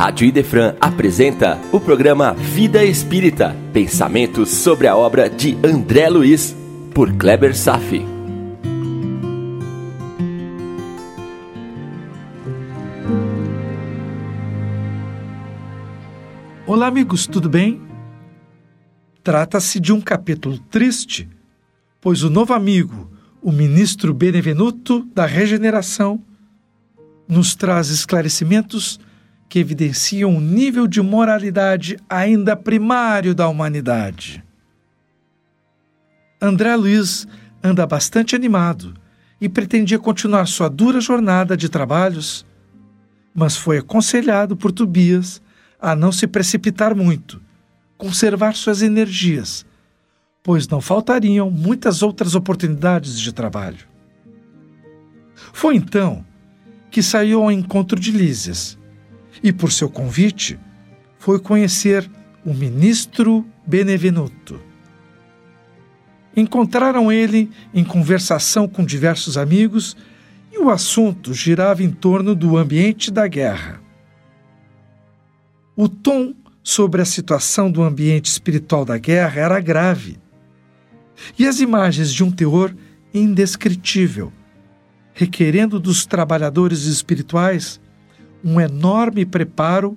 Rádio Idefran apresenta o programa Vida Espírita, pensamentos sobre a obra de André Luiz, por Kleber Safi. Olá, amigos, tudo bem? Trata-se de um capítulo triste, pois o novo amigo, o ministro Benevenuto da Regeneração, nos traz esclarecimentos que evidenciam um nível de moralidade ainda primário da humanidade. André Luiz anda bastante animado e pretendia continuar sua dura jornada de trabalhos, mas foi aconselhado por Tobias a não se precipitar muito, conservar suas energias, pois não faltariam muitas outras oportunidades de trabalho. Foi então que saiu ao encontro de Lísias e, por seu convite, foi conhecer o ministro Benevenuto. Encontraram ele em conversação com diversos amigos e o assunto girava em torno do ambiente da guerra. O tom sobre a situação do ambiente espiritual da guerra era grave. E as imagens de um teor indescritível, requerendo dos trabalhadores espirituais um enorme preparo,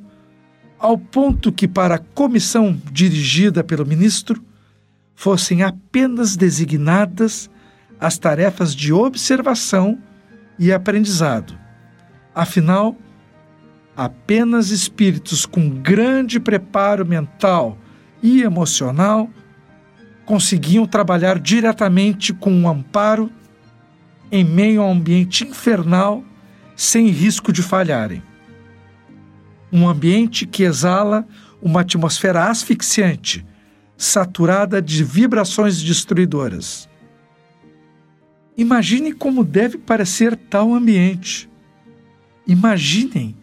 ao ponto que, para a comissão dirigida pelo ministro, fossem apenas designadas as tarefas de observação e aprendizado. Afinal, apenas espíritos com grande preparo mental e emocional conseguiam trabalhar diretamente com o um amparo em meio a um ambiente infernal sem risco de falharem. Um ambiente que exala uma atmosfera asfixiante, saturada de vibrações destruidoras. Imagine como deve parecer tal ambiente. Imaginem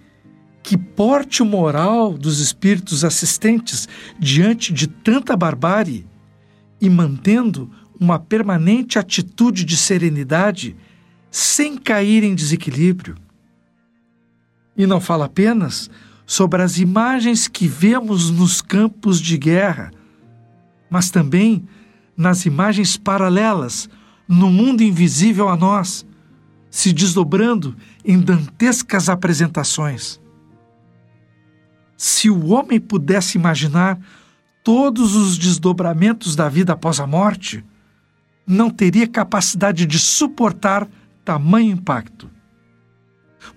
que porte o moral dos espíritos assistentes diante de tanta barbárie e mantendo uma permanente atitude de serenidade sem cair em desequilíbrio. E não fala apenas sobre as imagens que vemos nos campos de guerra, mas também nas imagens paralelas no mundo invisível a nós, se desdobrando em dantescas apresentações. Se o homem pudesse imaginar todos os desdobramentos da vida após a morte, não teria capacidade de suportar tamanho impacto.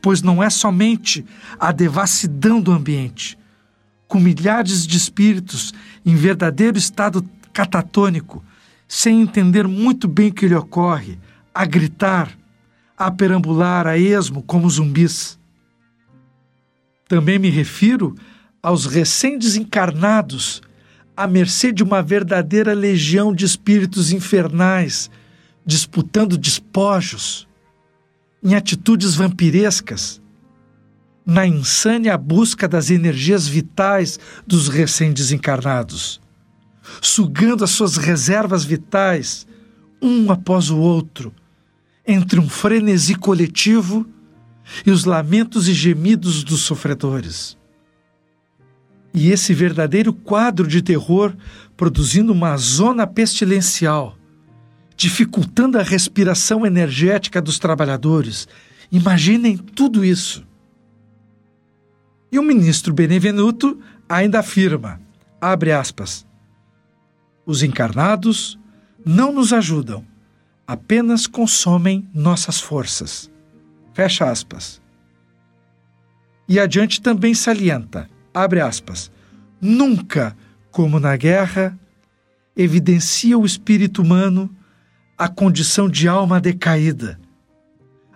Pois não é somente a devassidão do ambiente, com milhares de espíritos em verdadeiro estado catatônico, sem entender muito bem o que lhe ocorre, a gritar, a perambular a esmo como zumbis. Também me refiro aos recém-desencarnados, à mercê de uma verdadeira legião de espíritos infernais, disputando despojos, em atitudes vampirescas, na insânia busca das energias vitais dos recém-desencarnados, sugando as suas reservas vitais, um após o outro, entre um frenesi coletivo e os lamentos e gemidos dos sofredores. E esse verdadeiro quadro de terror produzindo uma zona pestilencial, dificultando a respiração energética dos trabalhadores. Imaginem tudo isso. E o ministro Benevenuto ainda afirma, abre aspas, os encarnados não nos ajudam, apenas consomem nossas forças. Fecha aspas. E adiante também salienta, abre aspas, nunca, como na guerra, evidencia o espírito humano a condição de alma decaída,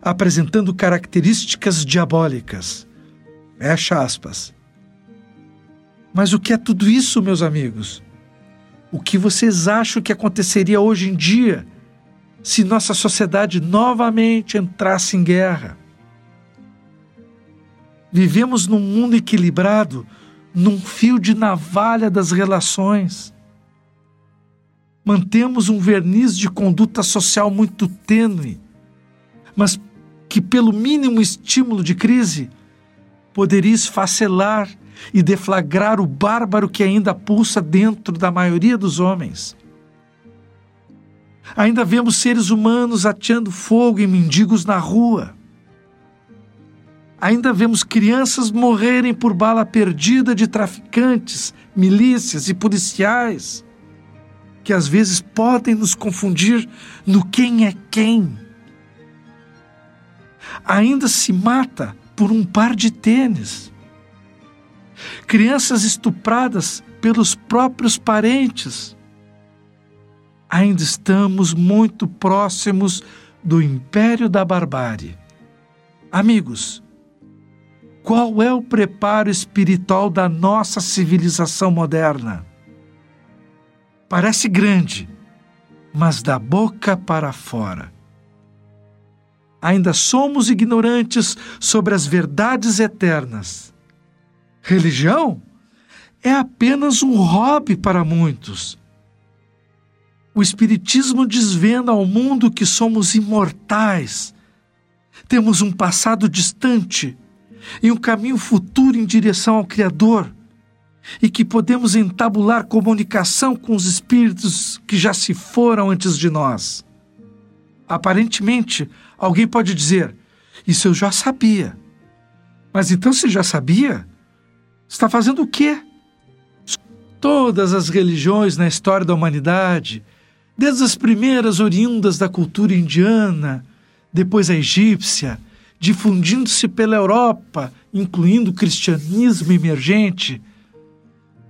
apresentando características diabólicas. Fecha aspas. Mas o que é tudo isso, meus amigos? O que vocês acham que aconteceria hoje em dia se nossa sociedade novamente entrasse em guerra? Vivemos num mundo equilibrado, num fio de navalha das relações. Mantemos um verniz de conduta social muito tênue, mas que, pelo mínimo estímulo de crise, poderia esfacelar e deflagrar o bárbaro que ainda pulsa dentro da maioria dos homens. Ainda vemos seres humanos ateando fogo em mendigos na rua. Ainda vemos crianças morrerem por bala perdida de traficantes, milícias e policiais, que às vezes podem nos confundir no quem é quem. Ainda se mata por um par de tênis. Crianças estupradas pelos próprios parentes. Ainda estamos muito próximos do império da barbárie. Amigos, qual é o preparo espiritual da nossa civilização moderna? Parece grande, mas da boca para fora. Ainda somos ignorantes sobre as verdades eternas. Religião é apenas um hobby para muitos. O Espiritismo desvenda ao mundo que somos imortais, temos um passado distante e um caminho futuro em direção ao Criador, e que podemos entabular comunicação com os espíritos que já se foram antes de nós. Aparentemente, alguém pode dizer: Isso eu já sabia. Mas então, se já sabia, está fazendo o quê? Todas as religiões na história da humanidade, desde as primeiras oriundas da cultura indiana, depois a egípcia, difundindo-se pela Europa, incluindo o cristianismo emergente,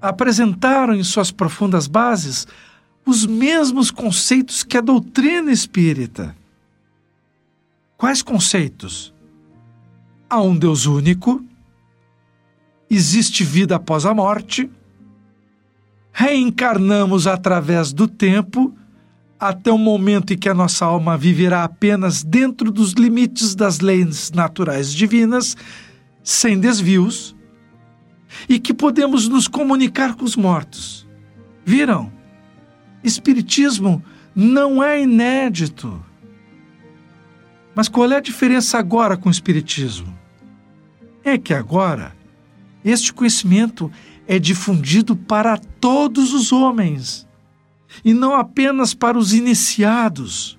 apresentaram em suas profundas bases os mesmos conceitos que a doutrina espírita. Quais conceitos? Há um Deus único, existe vida após a morte, reencarnamos através do tempo até o momento em que a nossa alma viverá apenas dentro dos limites das leis naturais divinas, sem desvios, e que podemos nos comunicar com os mortos. Viram? Espiritismo não é inédito. Mas qual é a diferença agora com o Espiritismo? É que agora este conhecimento é difundido para todos os homens e não apenas para os iniciados.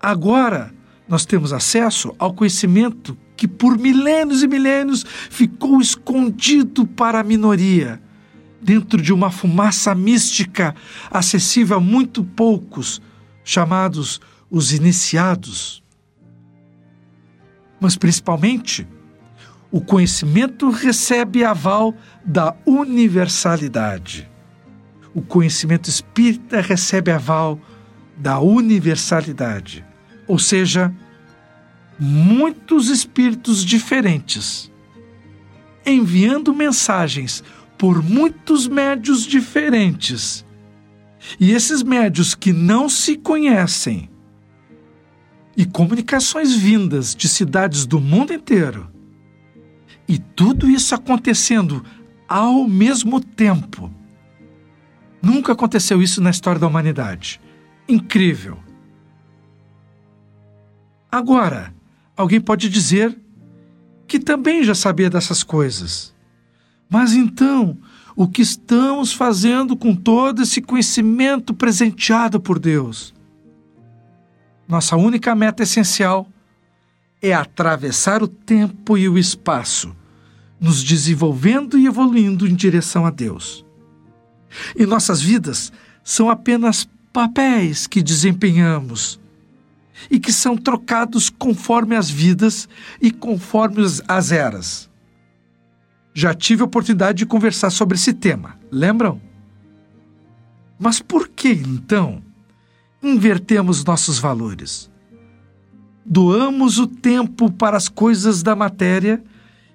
Agora, nós temos acesso ao conhecimento que por milênios e milênios ficou escondido para a minoria, dentro de uma fumaça mística acessível a muito poucos, chamados os iniciados. Mas principalmente, o conhecimento recebe aval da universalidade o conhecimento espírita recebe aval da universalidade, ou seja, muitos espíritos diferentes, enviando mensagens por muitos médios diferentes. E esses médios que não se conhecem, e comunicações vindas de cidades do mundo inteiro, e tudo isso acontecendo ao mesmo tempo Nunca aconteceu isso na história da humanidade. Incrível. Agora, alguém pode dizer que também já sabia dessas coisas. Mas então, o que estamos fazendo com todo esse conhecimento presenteado por Deus? Nossa única meta essencial é atravessar o tempo e o espaço, nos desenvolvendo e evoluindo em direção a Deus. E nossas vidas são apenas papéis que desempenhamos e que são trocados conforme as vidas e conforme as eras. Já tive a oportunidade de conversar sobre esse tema, lembram? Mas por que então invertemos nossos valores? Doamos o tempo para as coisas da matéria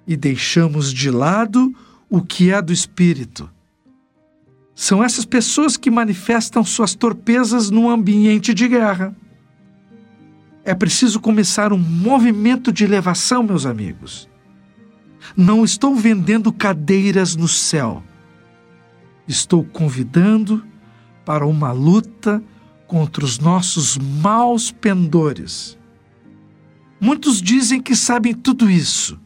e deixamos de lado o que é do espírito. São essas pessoas que manifestam suas torpezas num ambiente de guerra. É preciso começar um movimento de elevação, meus amigos. Não estou vendendo cadeiras no céu. Estou convidando para uma luta contra os nossos maus pendores. Muitos dizem que sabem tudo isso,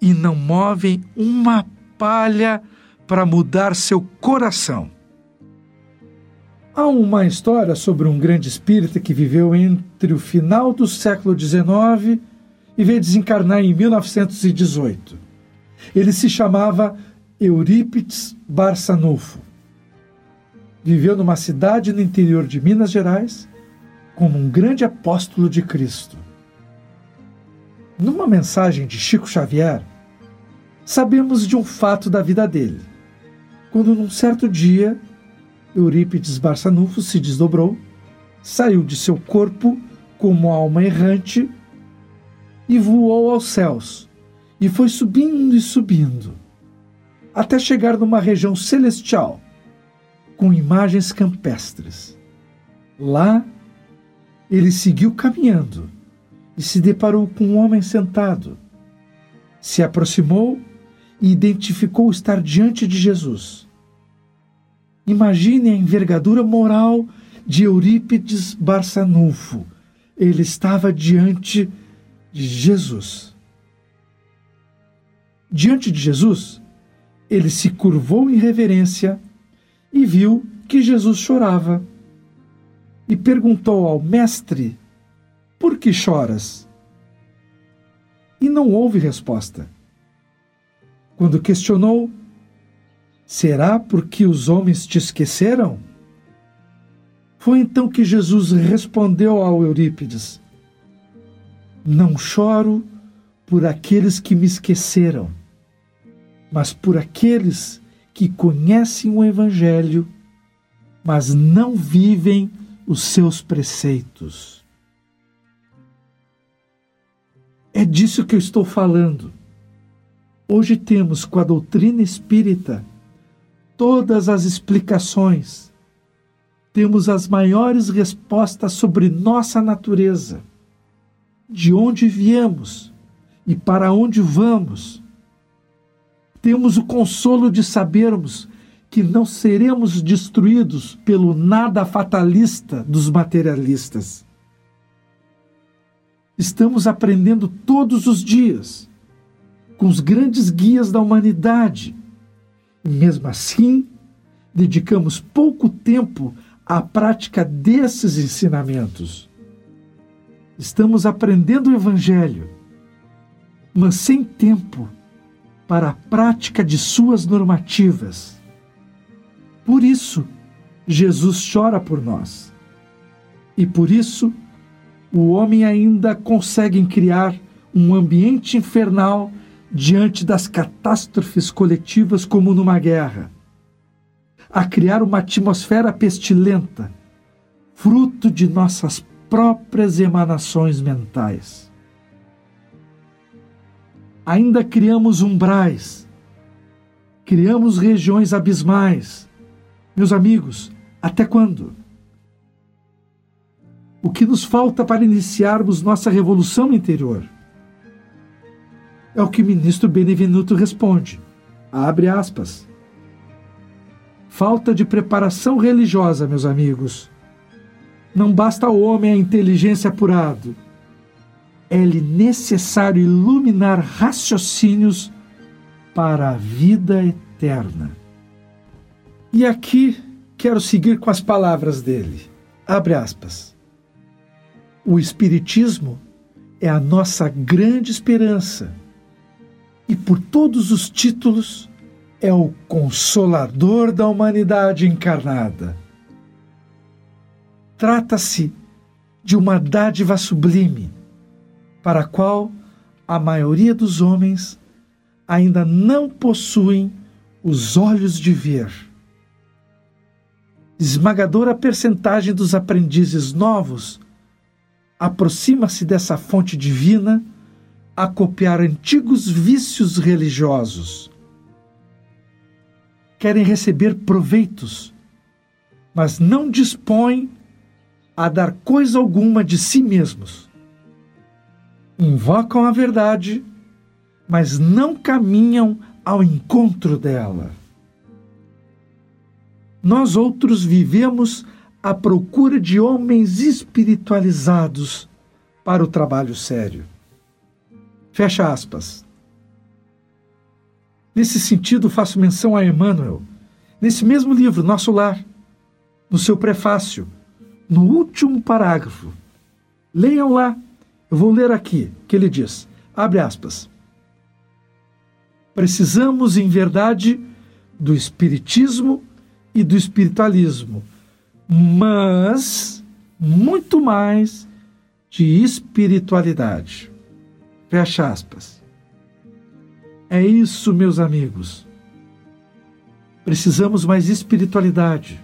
e não movem uma palha para mudar seu coração. Há uma história sobre um grande espírita que viveu entre o final do século XIX e veio desencarnar em 1918. Ele se chamava Eurípides Barçanufo. Viveu numa cidade no interior de Minas Gerais como um grande apóstolo de Cristo. Numa mensagem de Chico Xavier, sabemos de um fato da vida dele. Quando num certo dia Eurípides Barçanufo se desdobrou, saiu de seu corpo como alma errante e voou aos céus, e foi subindo e subindo, até chegar numa região celestial, com imagens campestres. Lá, ele seguiu caminhando e se deparou com um homem sentado. Se aproximou e identificou estar diante de Jesus. Imagine a envergadura moral de Eurípides Barçanufo. Ele estava diante de Jesus. Diante de Jesus, ele se curvou em reverência e viu que Jesus chorava. E perguntou ao mestre: Por que choras? E não houve resposta. Quando questionou, Será porque os homens te esqueceram? Foi então que Jesus respondeu ao Eurípides: Não choro por aqueles que me esqueceram, mas por aqueles que conhecem o Evangelho, mas não vivem os seus preceitos. É disso que eu estou falando. Hoje temos com a doutrina espírita todas as explicações. Temos as maiores respostas sobre nossa natureza, de onde viemos e para onde vamos. Temos o consolo de sabermos que não seremos destruídos pelo nada fatalista dos materialistas. Estamos aprendendo todos os dias com os grandes guias da humanidade mesmo assim, dedicamos pouco tempo à prática desses ensinamentos. Estamos aprendendo o Evangelho, mas sem tempo para a prática de suas normativas. Por isso, Jesus chora por nós. E por isso, o homem ainda consegue criar um ambiente infernal diante das catástrofes coletivas como numa guerra, a criar uma atmosfera pestilenta, fruto de nossas próprias emanações mentais. Ainda criamos umbrais, criamos regiões abismais. Meus amigos, até quando? O que nos falta para iniciarmos nossa revolução interior? É o que o ministro Benevenuto responde. Abre aspas. Falta de preparação religiosa, meus amigos. Não basta ao homem a inteligência apurado. É-lhe necessário iluminar raciocínios para a vida eterna. E aqui quero seguir com as palavras dele. Abre aspas. O Espiritismo é a nossa grande esperança e por todos os títulos é o consolador da humanidade encarnada. Trata-se de uma dádiva sublime, para a qual a maioria dos homens ainda não possuem os olhos de ver. Esmagadora percentagem dos aprendizes novos aproxima-se dessa fonte divina a copiar antigos vícios religiosos. Querem receber proveitos, mas não dispõem a dar coisa alguma de si mesmos. Invocam a verdade, mas não caminham ao encontro dela. Nós outros vivemos à procura de homens espiritualizados para o trabalho sério. Fecha aspas. Nesse sentido, faço menção a Emmanuel, nesse mesmo livro, Nosso Lar, no seu prefácio, no último parágrafo. Leiam lá, eu vou ler aqui, que ele diz, abre aspas. Precisamos, em verdade, do espiritismo e do espiritualismo, mas muito mais de espiritualidade. Fecha aspas. É isso, meus amigos. Precisamos mais espiritualidade,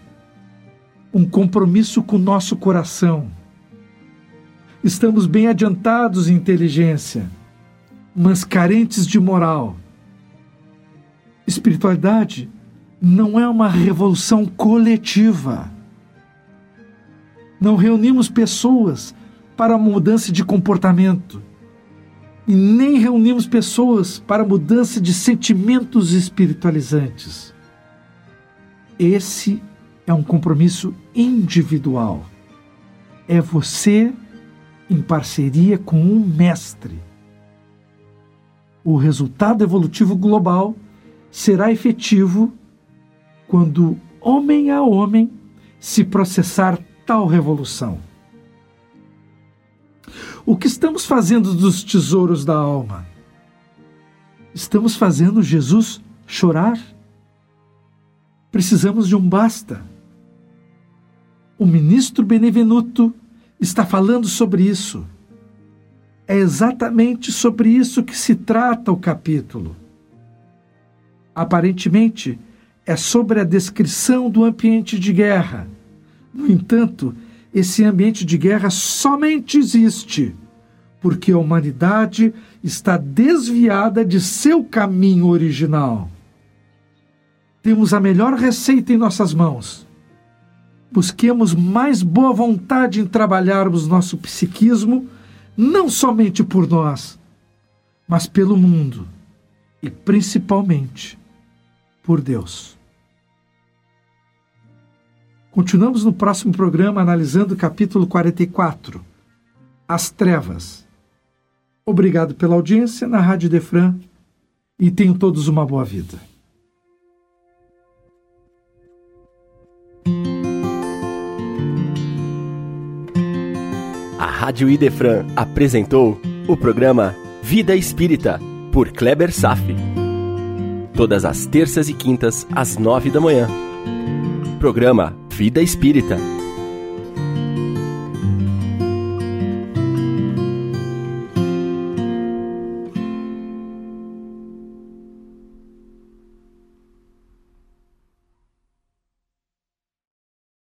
um compromisso com o nosso coração. Estamos bem adiantados em inteligência, mas carentes de moral. Espiritualidade não é uma revolução coletiva. Não reunimos pessoas para mudança de comportamento e nem reunimos pessoas para mudança de sentimentos espiritualizantes. Esse é um compromisso individual. É você em parceria com um mestre. O resultado evolutivo global será efetivo quando homem a homem se processar tal revolução. O que estamos fazendo dos tesouros da alma? Estamos fazendo Jesus chorar? Precisamos de um basta. O ministro Benevenuto está falando sobre isso. É exatamente sobre isso que se trata o capítulo. Aparentemente, é sobre a descrição do ambiente de guerra. No entanto, esse ambiente de guerra somente existe porque a humanidade está desviada de seu caminho original. Temos a melhor receita em nossas mãos. Busquemos mais boa vontade em trabalharmos nosso psiquismo, não somente por nós, mas pelo mundo e principalmente por Deus. Continuamos no próximo programa analisando o capítulo 44, As Trevas. Obrigado pela audiência na Rádio Defran e tenham todos uma boa vida. A Rádio Idefran apresentou o programa Vida Espírita, por Kleber Safi. Todas as terças e quintas, às nove da manhã. Programa Vida Espírita